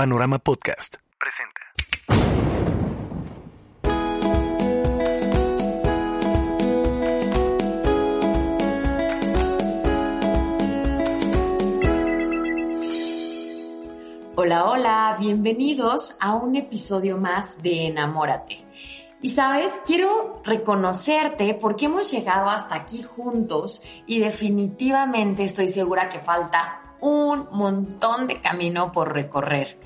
Panorama Podcast presenta. Hola, hola, bienvenidos a un episodio más de Enamórate. Y sabes, quiero reconocerte porque hemos llegado hasta aquí juntos y definitivamente estoy segura que falta un montón de camino por recorrer.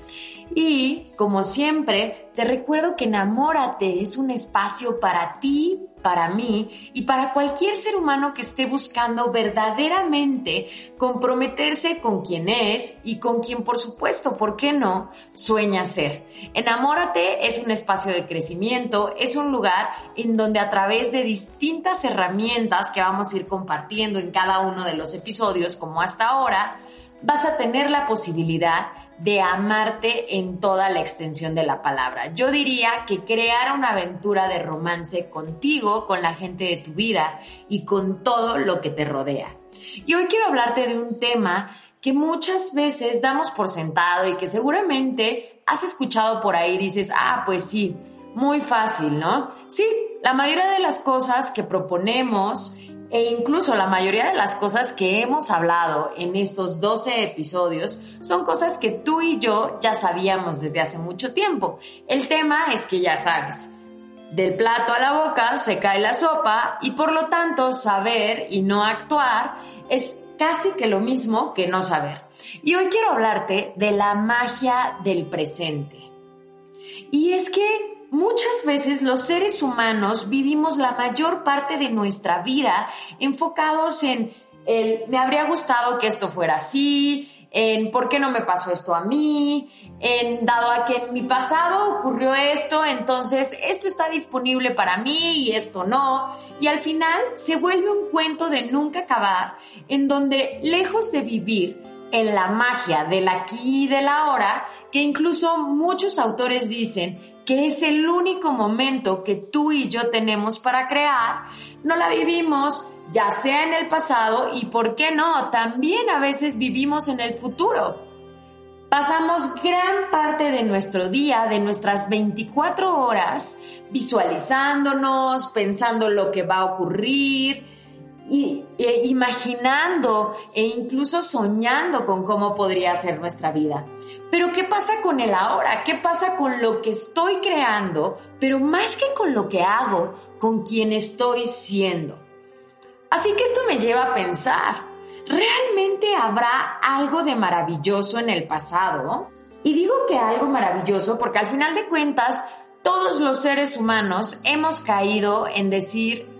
Y como siempre, te recuerdo que Enamórate es un espacio para ti, para mí y para cualquier ser humano que esté buscando verdaderamente comprometerse con quien es y con quien, por supuesto, ¿por qué no?, sueña ser. Enamórate es un espacio de crecimiento, es un lugar en donde a través de distintas herramientas que vamos a ir compartiendo en cada uno de los episodios, como hasta ahora, vas a tener la posibilidad de amarte en toda la extensión de la palabra. Yo diría que crear una aventura de romance contigo, con la gente de tu vida y con todo lo que te rodea. Y hoy quiero hablarte de un tema que muchas veces damos por sentado y que seguramente has escuchado por ahí, dices, ah, pues sí, muy fácil, ¿no? Sí, la mayoría de las cosas que proponemos e incluso la mayoría de las cosas que hemos hablado en estos 12 episodios son cosas que tú y yo ya sabíamos desde hace mucho tiempo. El tema es que ya sabes, del plato a la boca se cae la sopa y por lo tanto saber y no actuar es casi que lo mismo que no saber. Y hoy quiero hablarte de la magia del presente. Y es que Muchas veces los seres humanos vivimos la mayor parte de nuestra vida enfocados en el me habría gustado que esto fuera así, en por qué no me pasó esto a mí, en dado a que en mi pasado ocurrió esto, entonces esto está disponible para mí y esto no. Y al final se vuelve un cuento de nunca acabar, en donde lejos de vivir en la magia del aquí y del ahora, que incluso muchos autores dicen que es el único momento que tú y yo tenemos para crear, no la vivimos ya sea en el pasado y, ¿por qué no? También a veces vivimos en el futuro. Pasamos gran parte de nuestro día, de nuestras 24 horas, visualizándonos, pensando lo que va a ocurrir, y, e imaginando e incluso soñando con cómo podría ser nuestra vida. Pero ¿qué pasa con el ahora? ¿Qué pasa con lo que estoy creando? Pero más que con lo que hago, con quien estoy siendo. Así que esto me lleva a pensar, ¿realmente habrá algo de maravilloso en el pasado? Y digo que algo maravilloso porque al final de cuentas, todos los seres humanos hemos caído en decir,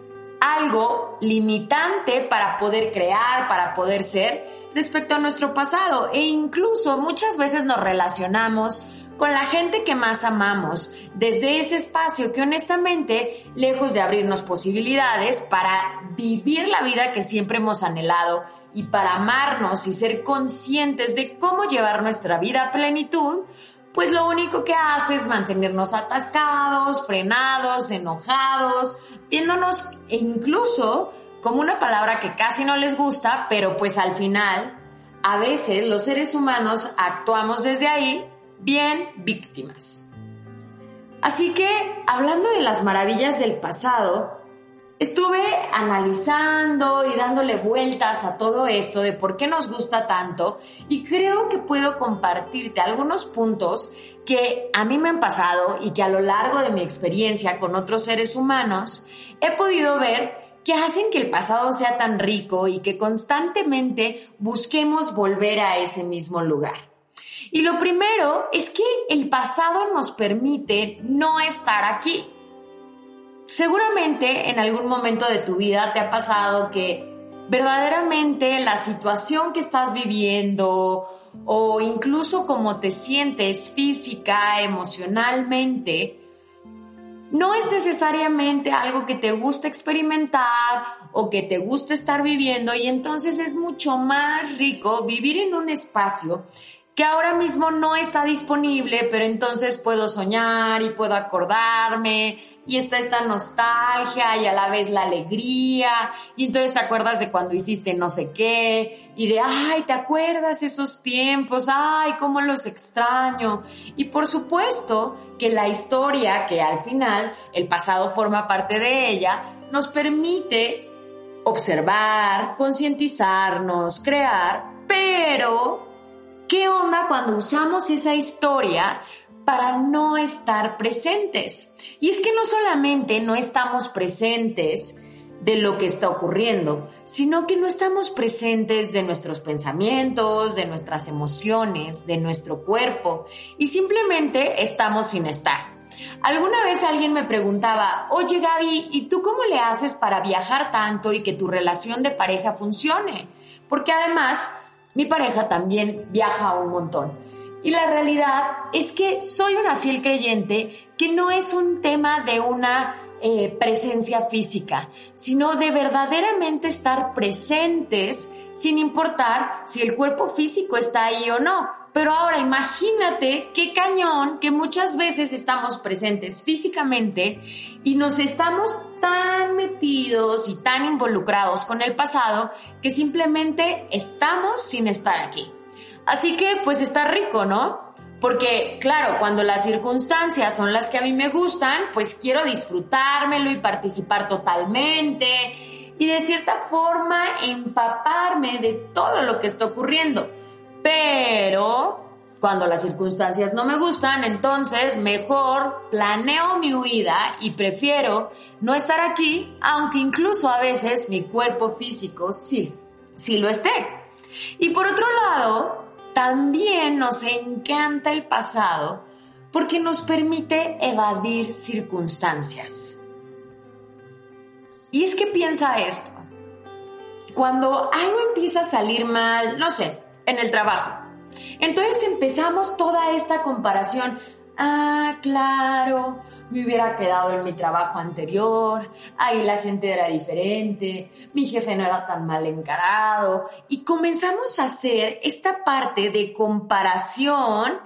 algo limitante para poder crear, para poder ser respecto a nuestro pasado. E incluso muchas veces nos relacionamos con la gente que más amamos, desde ese espacio que honestamente, lejos de abrirnos posibilidades para vivir la vida que siempre hemos anhelado y para amarnos y ser conscientes de cómo llevar nuestra vida a plenitud, pues lo único que hace es mantenernos atascados, frenados, enojados, viéndonos e incluso como una palabra que casi no les gusta, pero pues al final, a veces los seres humanos actuamos desde ahí bien víctimas. Así que, hablando de las maravillas del pasado, Estuve analizando y dándole vueltas a todo esto de por qué nos gusta tanto y creo que puedo compartirte algunos puntos que a mí me han pasado y que a lo largo de mi experiencia con otros seres humanos he podido ver que hacen que el pasado sea tan rico y que constantemente busquemos volver a ese mismo lugar. Y lo primero es que el pasado nos permite no estar aquí. Seguramente en algún momento de tu vida te ha pasado que verdaderamente la situación que estás viviendo o incluso cómo te sientes física, emocionalmente, no es necesariamente algo que te guste experimentar o que te guste estar viviendo y entonces es mucho más rico vivir en un espacio que ahora mismo no está disponible, pero entonces puedo soñar y puedo acordarme y está esta nostalgia y a la vez la alegría y entonces te acuerdas de cuando hiciste no sé qué y de, ay, te acuerdas esos tiempos, ay, cómo los extraño. Y por supuesto que la historia, que al final el pasado forma parte de ella, nos permite observar, concientizarnos, crear, pero ¿Qué onda cuando usamos esa historia para no estar presentes? Y es que no solamente no estamos presentes de lo que está ocurriendo, sino que no estamos presentes de nuestros pensamientos, de nuestras emociones, de nuestro cuerpo, y simplemente estamos sin estar. Alguna vez alguien me preguntaba, oye Gaby, ¿y tú cómo le haces para viajar tanto y que tu relación de pareja funcione? Porque además mi pareja también viaja un montón. Y la realidad es que soy una fiel creyente que no es un tema de una eh, presencia física, sino de verdaderamente estar presentes sin importar si el cuerpo físico está ahí o no. Pero ahora imagínate qué cañón que muchas veces estamos presentes físicamente y nos estamos tan metidos y tan involucrados con el pasado que simplemente estamos sin estar aquí. Así que pues está rico, ¿no? Porque claro, cuando las circunstancias son las que a mí me gustan, pues quiero disfrutármelo y participar totalmente y de cierta forma empaparme de todo lo que está ocurriendo. Pero cuando las circunstancias no me gustan, entonces mejor planeo mi huida y prefiero no estar aquí, aunque incluso a veces mi cuerpo físico sí, sí lo esté. Y por otro lado, también nos encanta el pasado porque nos permite evadir circunstancias. Y es que piensa esto. Cuando algo empieza a salir mal, no sé, en el trabajo. Entonces empezamos toda esta comparación. Ah, claro, me hubiera quedado en mi trabajo anterior, ahí la gente era diferente, mi jefe no era tan mal encarado, y comenzamos a hacer esta parte de comparación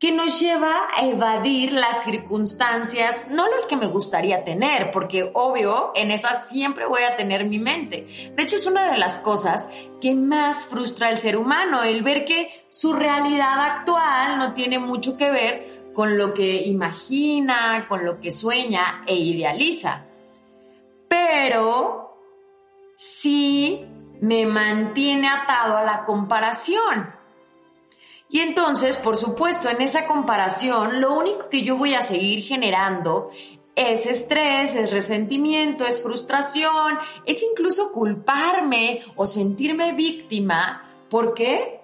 que nos lleva a evadir las circunstancias, no las que me gustaría tener, porque obvio, en esas siempre voy a tener mi mente. De hecho, es una de las cosas que más frustra al ser humano, el ver que su realidad actual no tiene mucho que ver con lo que imagina, con lo que sueña e idealiza. Pero sí me mantiene atado a la comparación y entonces, por supuesto, en esa comparación, lo único que yo voy a seguir generando es estrés, es resentimiento, es frustración, es incluso culparme o sentirme víctima. ¿Por qué?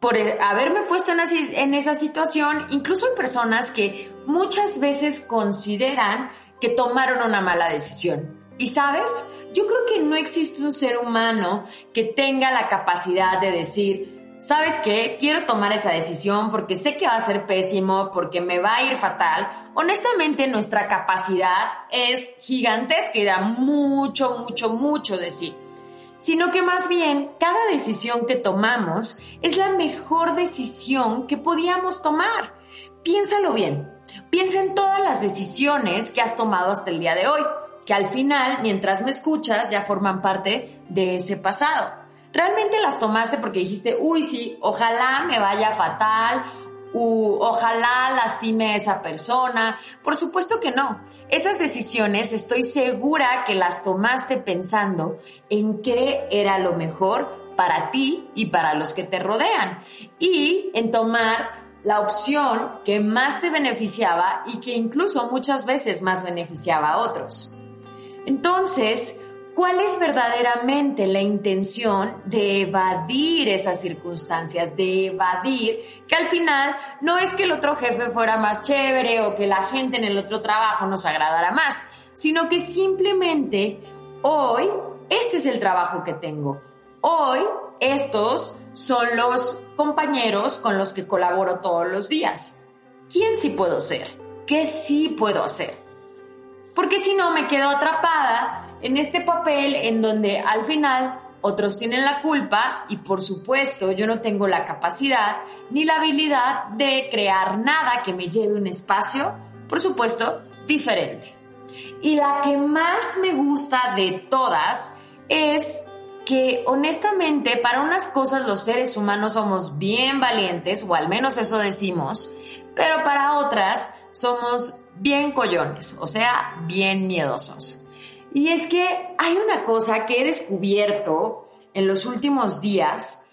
Por haberme puesto en esa situación, incluso hay personas que muchas veces consideran que tomaron una mala decisión. ¿Y sabes? Yo creo que no existe un ser humano que tenga la capacidad de decir, ¿sabes qué? Quiero tomar esa decisión porque sé que va a ser pésimo, porque me va a ir fatal. Honestamente, nuestra capacidad es gigantesca y da mucho, mucho, mucho de sí. Sino que más bien, cada decisión que tomamos es la mejor decisión que podíamos tomar. Piénsalo bien. Piensa en todas las decisiones que has tomado hasta el día de hoy, que al final, mientras me escuchas, ya forman parte de ese pasado. ¿Realmente las tomaste porque dijiste, uy, sí, ojalá me vaya fatal, ojalá lastime a esa persona? Por supuesto que no. Esas decisiones estoy segura que las tomaste pensando en qué era lo mejor para ti y para los que te rodean. Y en tomar la opción que más te beneficiaba y que incluso muchas veces más beneficiaba a otros. Entonces, ¿Cuál es verdaderamente la intención de evadir esas circunstancias, de evadir que al final no es que el otro jefe fuera más chévere o que la gente en el otro trabajo nos agradara más, sino que simplemente hoy este es el trabajo que tengo. Hoy estos son los compañeros con los que colaboro todos los días. ¿Quién sí puedo ser? ¿Qué sí puedo hacer? Porque si no me quedo atrapada en este papel en donde al final otros tienen la culpa y por supuesto yo no tengo la capacidad ni la habilidad de crear nada que me lleve un espacio, por supuesto, diferente. Y la que más me gusta de todas es que honestamente para unas cosas los seres humanos somos bien valientes, o al menos eso decimos, pero para otras somos bien collones, o sea, bien miedosos. Y es que hay una cosa que he descubierto en los últimos días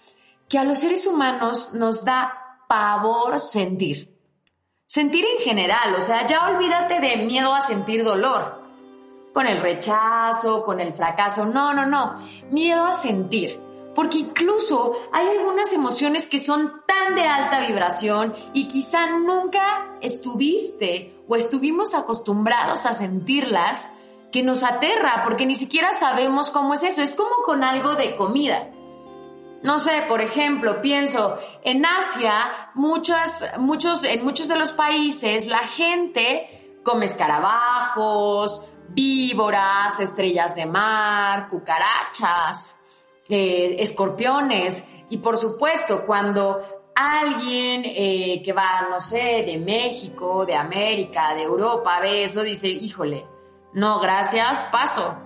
que a los seres humanos nos da pavor sentir. Sentir en general, o sea, ya olvídate de miedo a sentir dolor, con el rechazo, con el fracaso, no, no, no, miedo a sentir. Porque incluso hay algunas emociones que son tan de alta vibración y quizá nunca estuviste o estuvimos acostumbrados a sentirlas que nos aterra porque ni siquiera sabemos cómo es eso. Es como con algo de comida. No sé, por ejemplo, pienso, en Asia, muchos, en muchos de los países, la gente come escarabajos, víboras, estrellas de mar, cucarachas, eh, escorpiones. Y por supuesto, cuando alguien eh, que va, no sé, de México, de América, de Europa, ve eso, dice, híjole, no, gracias, paso.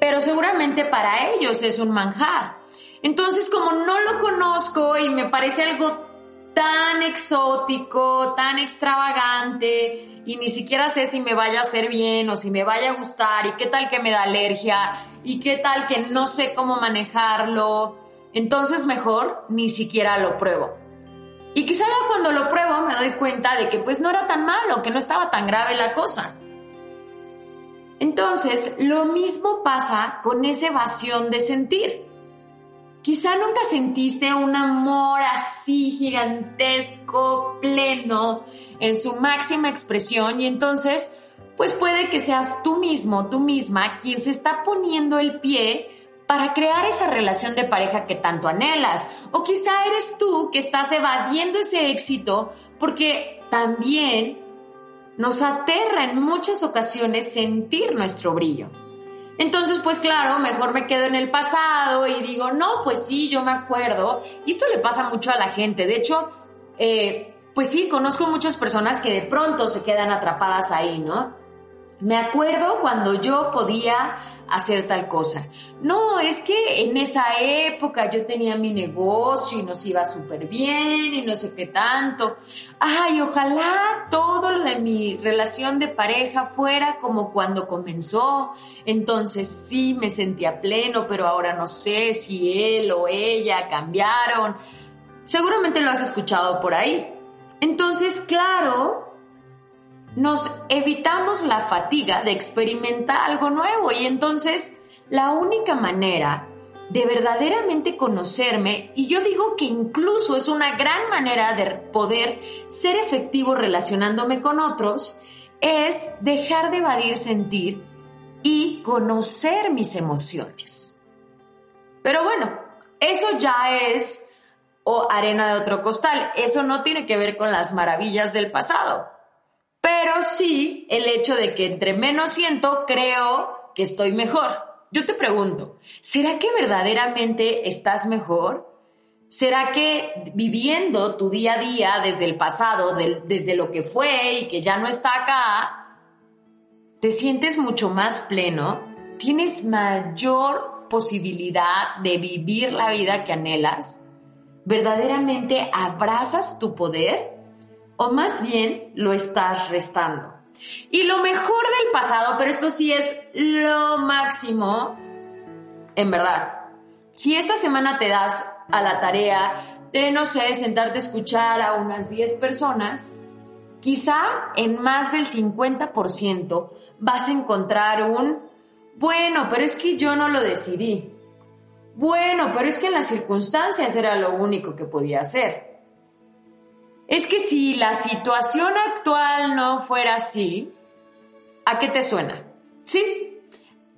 Pero seguramente para ellos es un manjar. Entonces, como no lo conozco y me parece algo tan exótico, tan extravagante, y ni siquiera sé si me vaya a hacer bien o si me vaya a gustar, y qué tal que me da alergia, y qué tal que no sé cómo manejarlo, entonces mejor ni siquiera lo pruebo. Y quizá cuando lo pruebo me doy cuenta de que pues no era tan malo, que no estaba tan grave la cosa. Entonces, lo mismo pasa con esa evasión de sentir. Quizá nunca sentiste un amor así gigantesco, pleno, en su máxima expresión y entonces, pues puede que seas tú mismo, tú misma, quien se está poniendo el pie para crear esa relación de pareja que tanto anhelas. O quizá eres tú que estás evadiendo ese éxito porque también nos aterra en muchas ocasiones sentir nuestro brillo. Entonces, pues claro, mejor me quedo en el pasado y digo, no, pues sí, yo me acuerdo. Y esto le pasa mucho a la gente. De hecho, eh, pues sí, conozco muchas personas que de pronto se quedan atrapadas ahí, ¿no? Me acuerdo cuando yo podía hacer tal cosa. No, es que en esa época yo tenía mi negocio y nos iba súper bien y no sé qué tanto. Ay, ojalá todo lo de mi relación de pareja fuera como cuando comenzó. Entonces sí me sentía pleno, pero ahora no sé si él o ella cambiaron. Seguramente lo has escuchado por ahí. Entonces, claro, nos evitamos la fatiga de experimentar algo nuevo. Y entonces la única manera de verdaderamente conocerme, y yo digo que incluso es una gran manera de poder ser efectivo relacionándome con otros, es dejar de evadir sentir y conocer mis emociones. Pero bueno, eso ya es o arena de otro costal, eso no tiene que ver con las maravillas del pasado pero sí el hecho de que entre menos siento, creo que estoy mejor. Yo te pregunto, ¿será que verdaderamente estás mejor? ¿Será que viviendo tu día a día desde el pasado, desde lo que fue y que ya no está acá, te sientes mucho más pleno? ¿Tienes mayor posibilidad de vivir la vida que anhelas? ¿Verdaderamente abrazas tu poder? O más bien lo estás restando. Y lo mejor del pasado, pero esto sí es lo máximo, en verdad. Si esta semana te das a la tarea de, no sé, sentarte a escuchar a unas 10 personas, quizá en más del 50% vas a encontrar un, bueno, pero es que yo no lo decidí. Bueno, pero es que en las circunstancias era lo único que podía hacer es que si la situación actual no fuera así, ¿a qué te suena? Sí,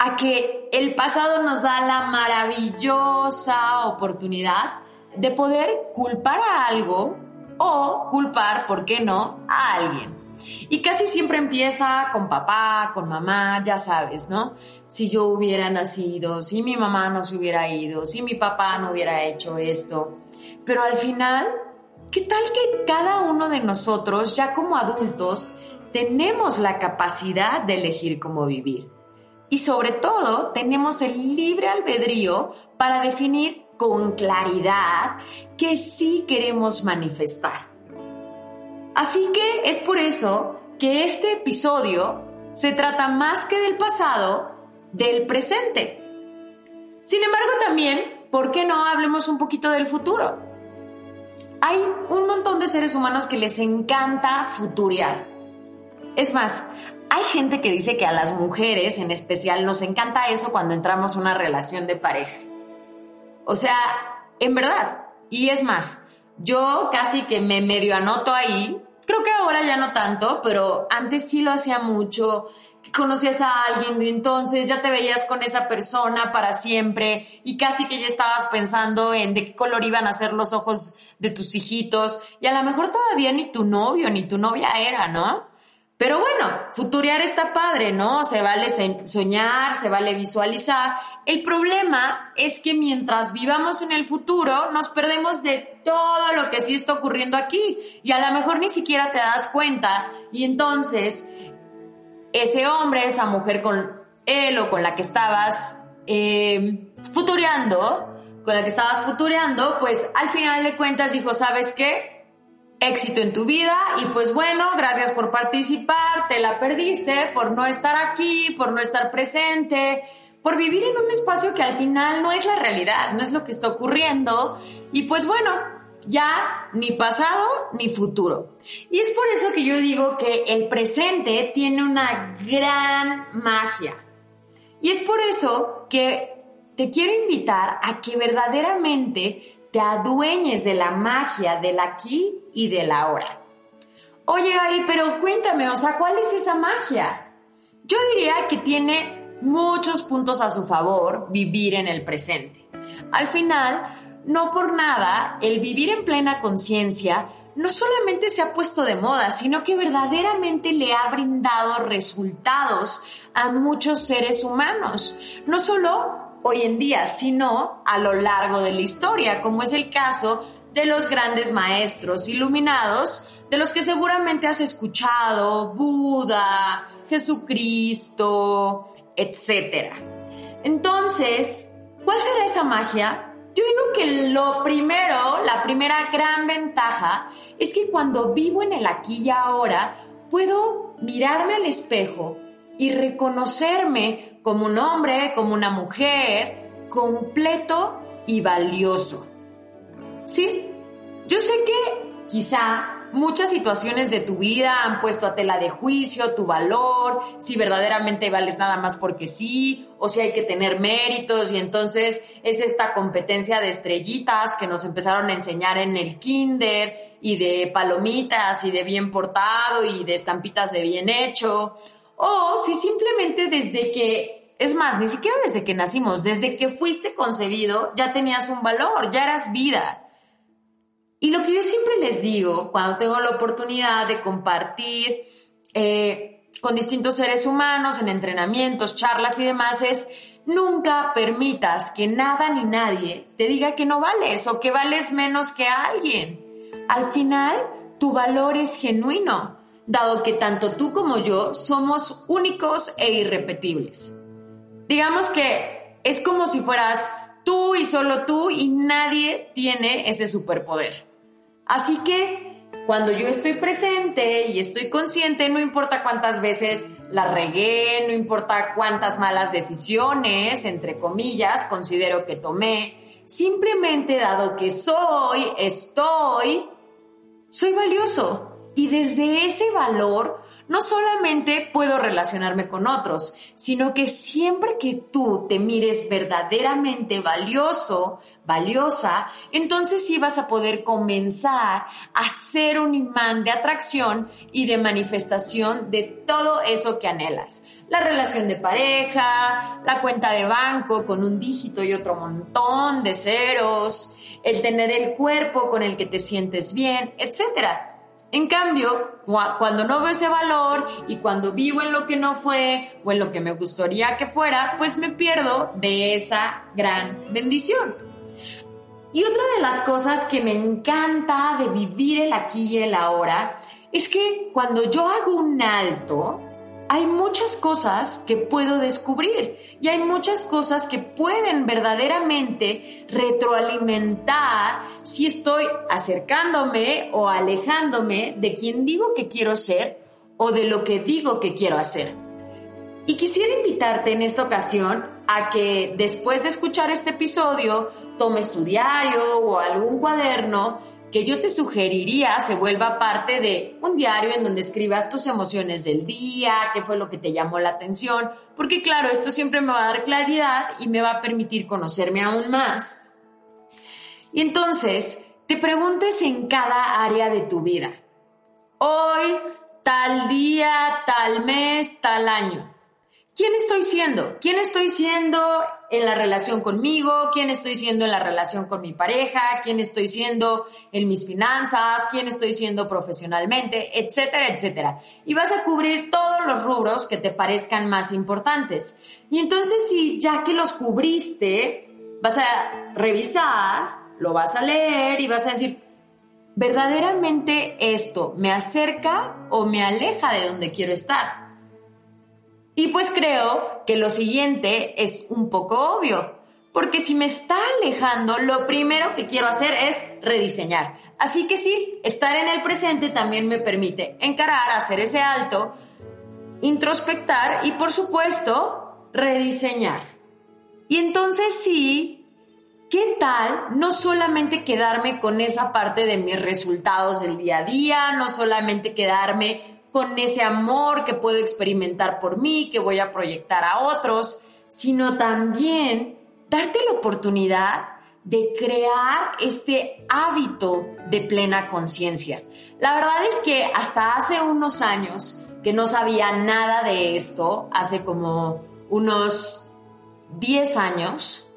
a que el pasado nos da la maravillosa oportunidad de poder culpar a algo o culpar, ¿por qué no?, a alguien. Y casi siempre empieza con papá, con mamá, ya sabes, ¿no? Si yo hubiera nacido, si mi mamá no se hubiera ido, si mi papá no hubiera hecho esto. Pero al final, ¿qué tal que cada uno de nosotros, ya como adultos, tenemos la capacidad de elegir cómo vivir? Y sobre todo, tenemos el libre albedrío para definir con claridad que sí queremos manifestar. Así que es por eso que este episodio se trata más que del pasado, del presente. Sin embargo, también, ¿por qué no hablemos un poquito del futuro? Hay un montón de seres humanos que les encanta futuriar. Es más, hay gente que dice que a las mujeres en especial nos encanta eso cuando entramos en una relación de pareja. O sea, en verdad. Y es más, yo casi que me medio anoto ahí Creo que ahora ya no tanto, pero antes sí lo hacía mucho. Conocías a alguien de entonces, ya te veías con esa persona para siempre y casi que ya estabas pensando en de qué color iban a ser los ojos de tus hijitos y a lo mejor todavía ni tu novio ni tu novia era, ¿no? Pero bueno, futurear está padre, ¿no? Se vale soñar, se vale visualizar. El problema es que mientras vivamos en el futuro, nos perdemos de todo lo que sí está ocurriendo aquí y a lo mejor ni siquiera te das cuenta. Y entonces, ese hombre, esa mujer con él o con la que estabas eh, con la que estabas futureando, pues al final de cuentas dijo, ¿sabes qué? éxito en tu vida y pues bueno, gracias por participar, te la perdiste por no estar aquí, por no estar presente, por vivir en un espacio que al final no es la realidad, no es lo que está ocurriendo y pues bueno, ya ni pasado ni futuro. Y es por eso que yo digo que el presente tiene una gran magia. Y es por eso que te quiero invitar a que verdaderamente te adueñes de la magia del aquí y del ahora. Oye, Ari, pero cuéntame, o sea, ¿cuál es esa magia? Yo diría que tiene muchos puntos a su favor vivir en el presente. Al final, no por nada, el vivir en plena conciencia no solamente se ha puesto de moda, sino que verdaderamente le ha brindado resultados a muchos seres humanos. No solo hoy en día, sino a lo largo de la historia, como es el caso de los grandes maestros iluminados, de los que seguramente has escuchado, Buda, Jesucristo, etc. Entonces, ¿cuál será esa magia? Yo digo que lo primero, la primera gran ventaja, es que cuando vivo en el aquí y ahora, puedo mirarme al espejo y reconocerme como un hombre, como una mujer, completo y valioso. Sí, yo sé que quizá muchas situaciones de tu vida han puesto a tela de juicio tu valor, si verdaderamente vales nada más porque sí, o si hay que tener méritos y entonces es esta competencia de estrellitas que nos empezaron a enseñar en el kinder y de palomitas y de bien portado y de estampitas de bien hecho. O si simplemente desde que, es más, ni siquiera desde que nacimos, desde que fuiste concebido, ya tenías un valor, ya eras vida. Y lo que yo siempre les digo cuando tengo la oportunidad de compartir eh, con distintos seres humanos en entrenamientos, charlas y demás es, nunca permitas que nada ni nadie te diga que no vales o que vales menos que alguien. Al final, tu valor es genuino dado que tanto tú como yo somos únicos e irrepetibles. Digamos que es como si fueras tú y solo tú y nadie tiene ese superpoder. Así que cuando yo estoy presente y estoy consciente, no importa cuántas veces la regué, no importa cuántas malas decisiones, entre comillas, considero que tomé, simplemente dado que soy, estoy, soy valioso. Y desde ese valor, no solamente puedo relacionarme con otros, sino que siempre que tú te mires verdaderamente valioso, valiosa, entonces sí vas a poder comenzar a ser un imán de atracción y de manifestación de todo eso que anhelas. La relación de pareja, la cuenta de banco con un dígito y otro montón de ceros, el tener el cuerpo con el que te sientes bien, etcétera. En cambio, cuando no veo ese valor y cuando vivo en lo que no fue o en lo que me gustaría que fuera, pues me pierdo de esa gran bendición. Y otra de las cosas que me encanta de vivir el aquí y el ahora es que cuando yo hago un alto, hay muchas cosas que puedo descubrir y hay muchas cosas que pueden verdaderamente retroalimentar si estoy acercándome o alejándome de quien digo que quiero ser o de lo que digo que quiero hacer. Y quisiera invitarte en esta ocasión a que después de escuchar este episodio tomes tu diario o algún cuaderno que yo te sugeriría se vuelva parte de un diario en donde escribas tus emociones del día, qué fue lo que te llamó la atención, porque claro, esto siempre me va a dar claridad y me va a permitir conocerme aún más. Y entonces, te preguntes en cada área de tu vida. Hoy, tal día, tal mes, tal año. ¿Quién estoy siendo? ¿Quién estoy siendo en la relación conmigo? ¿Quién estoy siendo en la relación con mi pareja? ¿Quién estoy siendo en mis finanzas? ¿Quién estoy siendo profesionalmente? Etcétera, etcétera. Y vas a cubrir todos los rubros que te parezcan más importantes. Y entonces si ya que los cubriste, vas a revisar, lo vas a leer y vas a decir, ¿verdaderamente esto me acerca o me aleja de donde quiero estar? Y pues creo que lo siguiente es un poco obvio, porque si me está alejando, lo primero que quiero hacer es rediseñar. Así que sí, estar en el presente también me permite encarar, hacer ese alto, introspectar y por supuesto rediseñar. Y entonces sí, ¿qué tal no solamente quedarme con esa parte de mis resultados del día a día, no solamente quedarme con ese amor que puedo experimentar por mí, que voy a proyectar a otros, sino también darte la oportunidad de crear este hábito de plena conciencia. La verdad es que hasta hace unos años que no sabía nada de esto, hace como unos 10 años,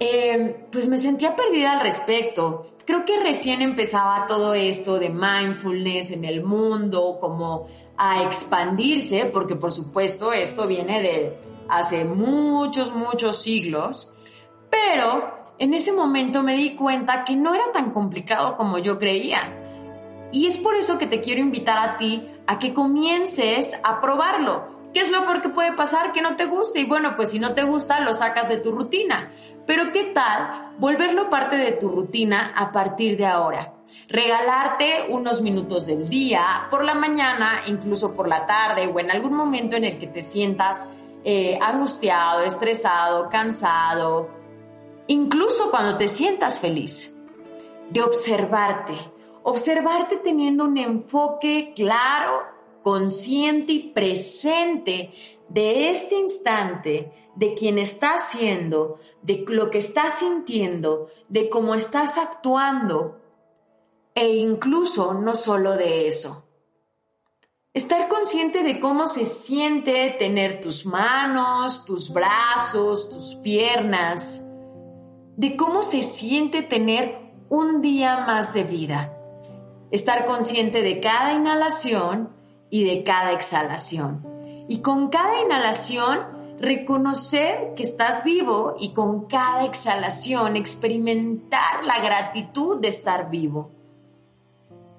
eh, pues me sentía perdida al respecto creo que recién empezaba todo esto de mindfulness en el mundo, como a expandirse, porque por supuesto esto viene de hace muchos, muchos siglos, pero en ese momento me di cuenta que no era tan complicado como yo creía. Y es por eso que te quiero invitar a ti a que comiences a probarlo. ¿Qué es lo peor que puede pasar? Que no te guste. Y bueno, pues si no te gusta, lo sacas de tu rutina. Pero ¿qué tal volverlo parte de tu rutina a partir de ahora? Regalarte unos minutos del día, por la mañana, incluso por la tarde o en algún momento en el que te sientas eh, angustiado, estresado, cansado, incluso cuando te sientas feliz, de observarte, observarte teniendo un enfoque claro, consciente y presente de este instante, de quien estás siendo, de lo que estás sintiendo, de cómo estás actuando e incluso no solo de eso. Estar consciente de cómo se siente tener tus manos, tus brazos, tus piernas, de cómo se siente tener un día más de vida. Estar consciente de cada inhalación y de cada exhalación y con cada inhalación, reconocer que estás vivo y con cada exhalación experimentar la gratitud de estar vivo.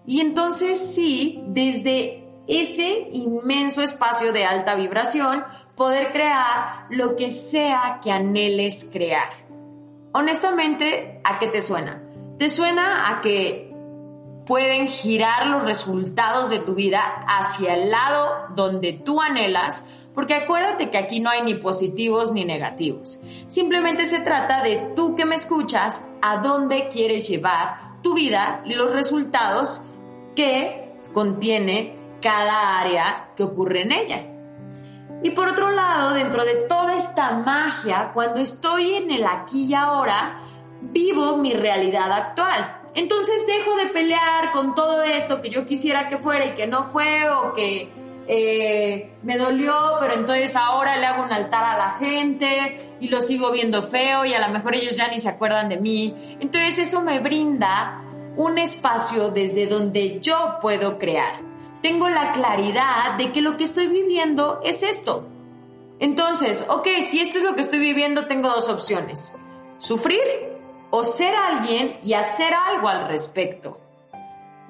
Y entonces sí, desde ese inmenso espacio de alta vibración, poder crear lo que sea que anheles crear. Honestamente, ¿a qué te suena? ¿Te suena a que pueden girar los resultados de tu vida hacia el lado donde tú anhelas, porque acuérdate que aquí no hay ni positivos ni negativos. Simplemente se trata de tú que me escuchas, a dónde quieres llevar tu vida y los resultados que contiene cada área que ocurre en ella. Y por otro lado, dentro de toda esta magia, cuando estoy en el aquí y ahora, vivo mi realidad actual. Entonces dejo de pelear con todo esto que yo quisiera que fuera y que no fue o que eh, me dolió, pero entonces ahora le hago un altar a la gente y lo sigo viendo feo y a lo mejor ellos ya ni se acuerdan de mí. Entonces eso me brinda un espacio desde donde yo puedo crear. Tengo la claridad de que lo que estoy viviendo es esto. Entonces, ok, si esto es lo que estoy viviendo, tengo dos opciones. Sufrir o ser alguien y hacer algo al respecto.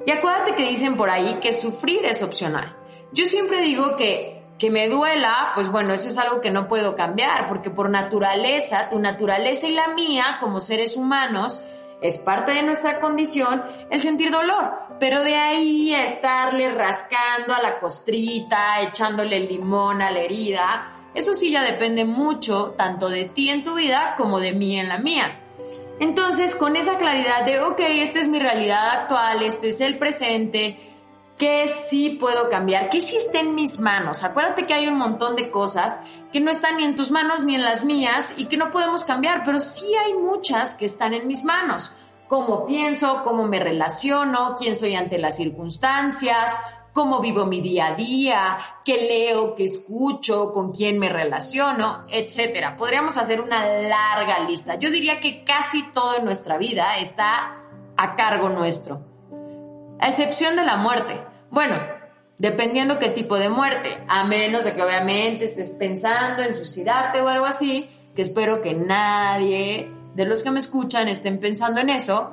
Y acuérdate que dicen por ahí que sufrir es opcional. Yo siempre digo que que me duela, pues bueno, eso es algo que no puedo cambiar, porque por naturaleza, tu naturaleza y la mía como seres humanos, es parte de nuestra condición el sentir dolor, pero de ahí a estarle rascando a la costrita, echándole limón a la herida, eso sí ya depende mucho tanto de ti en tu vida como de mí en la mía. Entonces, con esa claridad de, ok, esta es mi realidad actual, este es el presente, ¿qué sí puedo cambiar? ¿Qué sí está en mis manos? Acuérdate que hay un montón de cosas que no están ni en tus manos ni en las mías y que no podemos cambiar, pero sí hay muchas que están en mis manos. Cómo pienso, cómo me relaciono, quién soy ante las circunstancias, cómo vivo mi día a día, qué leo, qué escucho, con quién me relaciono, etcétera. Podríamos hacer una larga lista. Yo diría que casi todo en nuestra vida está a cargo nuestro, a excepción de la muerte. Bueno, dependiendo qué tipo de muerte, a menos de que obviamente estés pensando en suicidarte o algo así, que espero que nadie de los que me escuchan estén pensando en eso,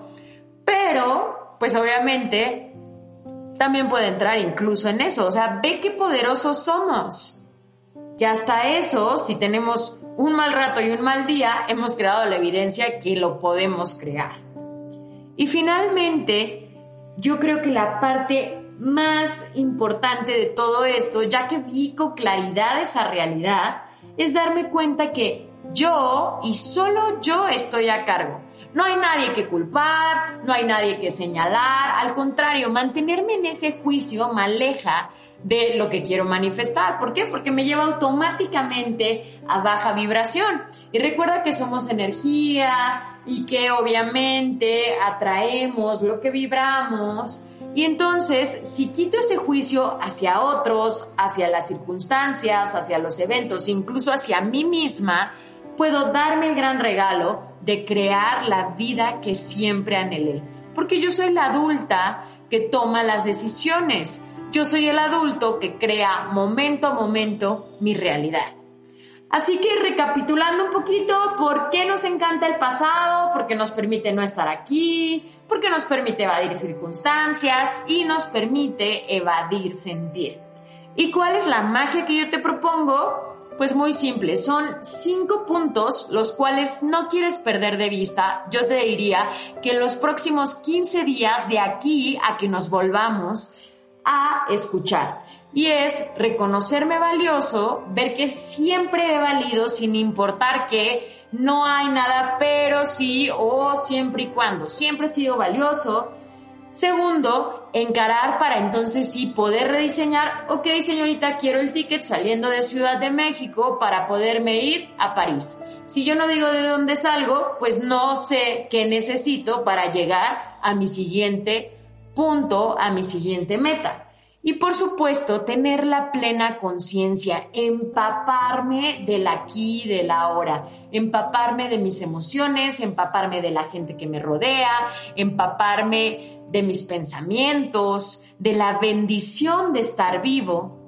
pero pues obviamente también puede entrar incluso en eso. O sea, ve qué poderosos somos. Y hasta eso, si tenemos un mal rato y un mal día, hemos creado la evidencia que lo podemos crear. Y finalmente, yo creo que la parte más importante de todo esto, ya que vi con claridad esa realidad, es darme cuenta que yo y solo yo estoy a cargo. No hay nadie que culpar, no hay nadie que señalar, al contrario, mantenerme en ese juicio me aleja de lo que quiero manifestar. ¿Por qué? Porque me lleva automáticamente a baja vibración. Y recuerda que somos energía y que obviamente atraemos lo que vibramos. Y entonces, si quito ese juicio hacia otros, hacia las circunstancias, hacia los eventos, incluso hacia mí misma, puedo darme el gran regalo de crear la vida que siempre anhelé. Porque yo soy la adulta que toma las decisiones. Yo soy el adulto que crea momento a momento mi realidad. Así que recapitulando un poquito, ¿por qué nos encanta el pasado? Porque nos permite no estar aquí, porque nos permite evadir circunstancias y nos permite evadir sentir. ¿Y cuál es la magia que yo te propongo? Pues muy simple, son cinco puntos los cuales no quieres perder de vista. Yo te diría que en los próximos 15 días de aquí a que nos volvamos a escuchar. Y es reconocerme valioso, ver que siempre he valido sin importar que no hay nada pero sí o siempre y cuando. Siempre he sido valioso. Segundo, encarar para entonces sí poder rediseñar, ok señorita, quiero el ticket saliendo de Ciudad de México para poderme ir a París. Si yo no digo de dónde salgo, pues no sé qué necesito para llegar a mi siguiente punto, a mi siguiente meta. Y por supuesto, tener la plena conciencia, empaparme del aquí y del ahora, empaparme de mis emociones, empaparme de la gente que me rodea, empaparme de mis pensamientos, de la bendición de estar vivo.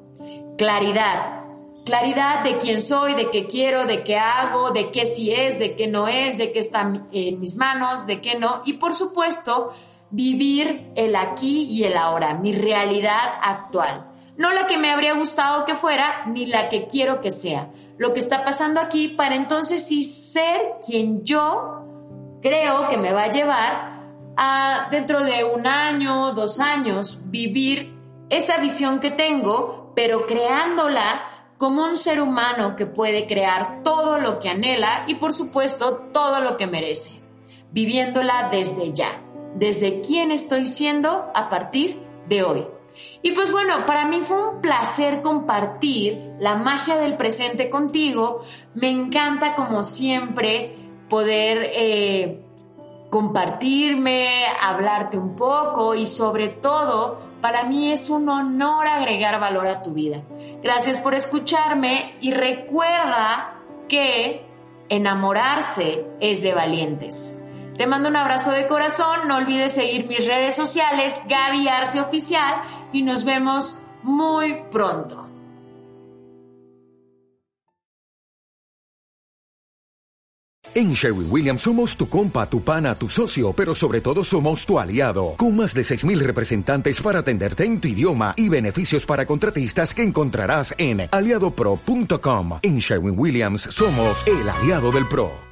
Claridad, claridad de quién soy, de qué quiero, de qué hago, de qué sí es, de qué no es, de qué está en mis manos, de qué no. Y por supuesto, vivir el aquí y el ahora, mi realidad actual. No la que me habría gustado que fuera, ni la que quiero que sea. Lo que está pasando aquí para entonces sí ser quien yo creo que me va a llevar a dentro de un año, dos años, vivir esa visión que tengo, pero creándola como un ser humano que puede crear todo lo que anhela y por supuesto todo lo que merece, viviéndola desde ya desde quién estoy siendo a partir de hoy. Y pues bueno, para mí fue un placer compartir la magia del presente contigo. Me encanta como siempre poder eh, compartirme, hablarte un poco y sobre todo, para mí es un honor agregar valor a tu vida. Gracias por escucharme y recuerda que enamorarse es de valientes. Te mando un abrazo de corazón, no olvides seguir mis redes sociales, Gaby Arce Oficial, y nos vemos muy pronto. En Sherwin Williams somos tu compa, tu pana, tu socio, pero sobre todo somos tu aliado, con más de 6.000 representantes para atenderte en tu idioma y beneficios para contratistas que encontrarás en aliadopro.com. En Sherwin Williams somos el aliado del PRO.